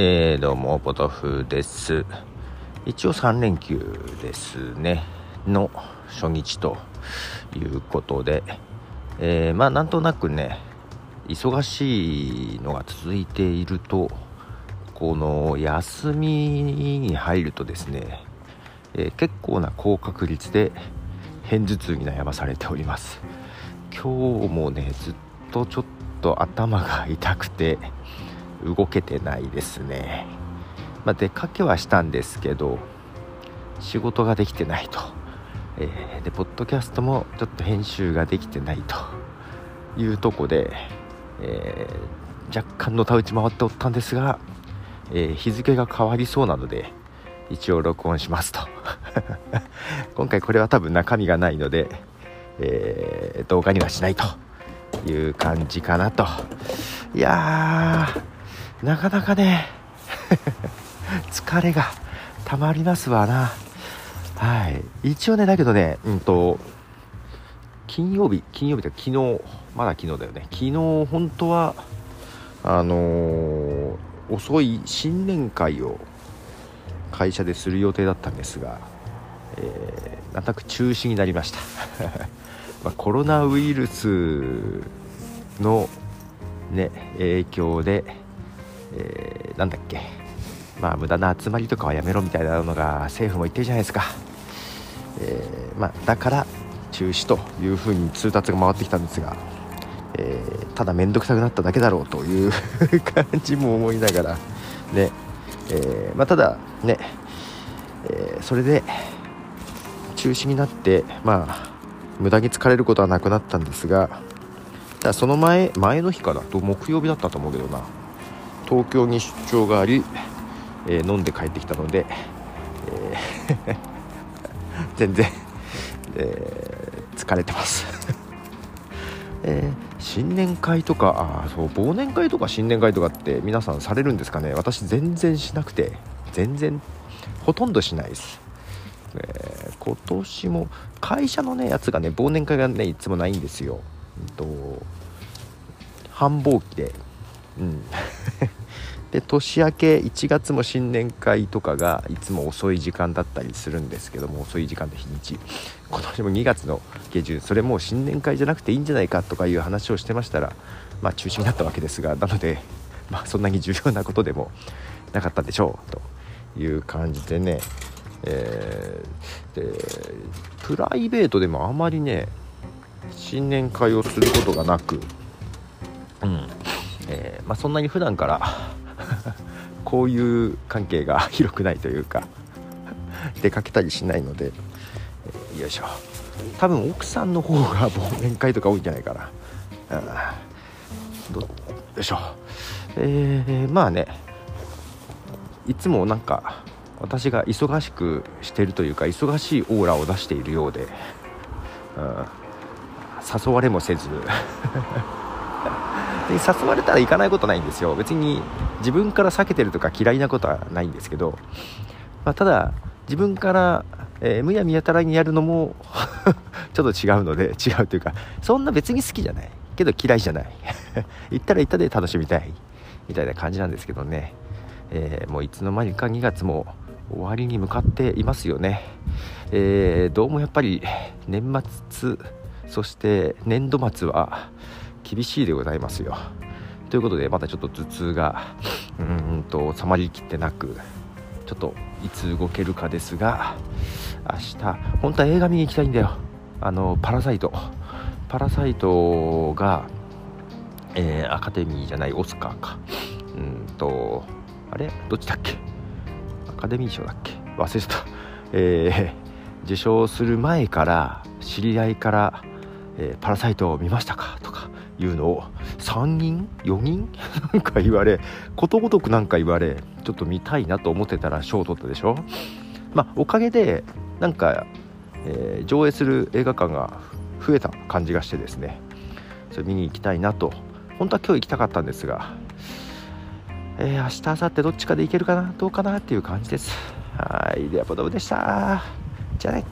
えー、どうも、ポトフです。一応3連休ですね、の初日ということで、えー、まあ、なんとなくね、忙しいのが続いていると、この休みに入るとですね、えー、結構な高確率で片頭痛に悩まされております。今日もね、ずっとちょっと頭が痛くて、動けてないですね、まあ、出かけはしたんですけど仕事ができてないと、えー、でポッドキャストもちょっと編集ができてないと。いうとこで、えー、若干のた打ち回っておったんですが、えー、日付が変わりそうなので一応録音しますと。今回これは多分中身がないので、え動画にはしないという感じかなと。いやーなかなかね。疲れがたまりますわな。はい。一応ねだけどねうんと金曜日金曜日って昨日まだ昨日だよね。昨日本当はあのー、遅い新年会を会社でする予定だったんですが、えー、なんとなく中止になりました。まコロナウイルスのね影響でえー、なんだっけ。まあ無駄な集まりとかはやめろみたいなのが政府も言ってるじゃないですか、えー、まあ、だから中止というふうに通達が回ってきたんですが、えー、ただ面倒くさくなっただけだろうという 感じも思いながらね、えまあ、ただね、えそれで中止になってまあ無駄に疲れることはなくなったんですがだその前前の日かだと木曜日だったと思うけどな。東京に出張があり、えー、飲んで帰ってきたので、えー 全然、えー、疲れてます。えー、新年会とかあそう忘年会とか新年会とかって皆さんされるんですかね？私全然しなくて全然ほとんどしないです、えー、今年も会社のねやつがね忘年会がねいつもないんですよ、うんと、繁忙期でうん。で年明け1月も新年会とかがいつも遅い時間だったりするんですけども遅い時間で日にち。今年も2月の下旬それもう新年会じゃなくていいんじゃないかとかいう話をしてましたらまあ中止になったわけですがなので まあそんなに重要なことでもなかったでしょうという感じでね。えー、でプライベートでもあまりね新年会をすることがなくうん。えー、まあ、そんなに普段から こういう関係が 広くないというか出かけたりしないので、えー、よいしょ。多分奥さんの方が忘年会とか多いんじゃないかな、うん、どよいしょ。えー、まあねいつもなんか私が忙しくしてるというか忙しいオーラを出しているようで、うん、誘われもせず で誘われたら行かないことないんですよ。別に自分から避けてるとか嫌いなことはないんですけど、まあ、ただ自分から、えー、むやみやたらにやるのも ちょっと違うので違うというかそんな別に好きじゃない。けど嫌いじゃない。行ったら行ったで楽しみたい。みたいな感じなんですけどね、えー、もういつの間にか2月も終わりに向かっていますよね、えー、どうもやっぱり年末そして年度末は厳しいでございますよ。ということでまたちょっと頭痛がうんと収まりきってなくちょっといつ動けるかですが明日本当は映画見に行きたいんだよ。あのパラサイト。パラサイトが、えー、アカデミーじゃないオスカーか。うんとあれ？どっちだっけ？アカデミー賞だっけ？忘れてた。えー、受賞する前から知り合いから「えー、パラサイトを見ました?」か？いうのを3人4人？なんか言われことごとくなんか言われちょっと見たいなと思ってたら賞を取ったでしょ？まあおかげでなんか、えー、上映する映画館が増えた感じがしてですね。それ見に行きたいなと。本当は今日行きたかったんですがえー、明日明後日どっちかで行けるかな？どうかな？っていう感じです。はい。ではポトフでした。じゃあね。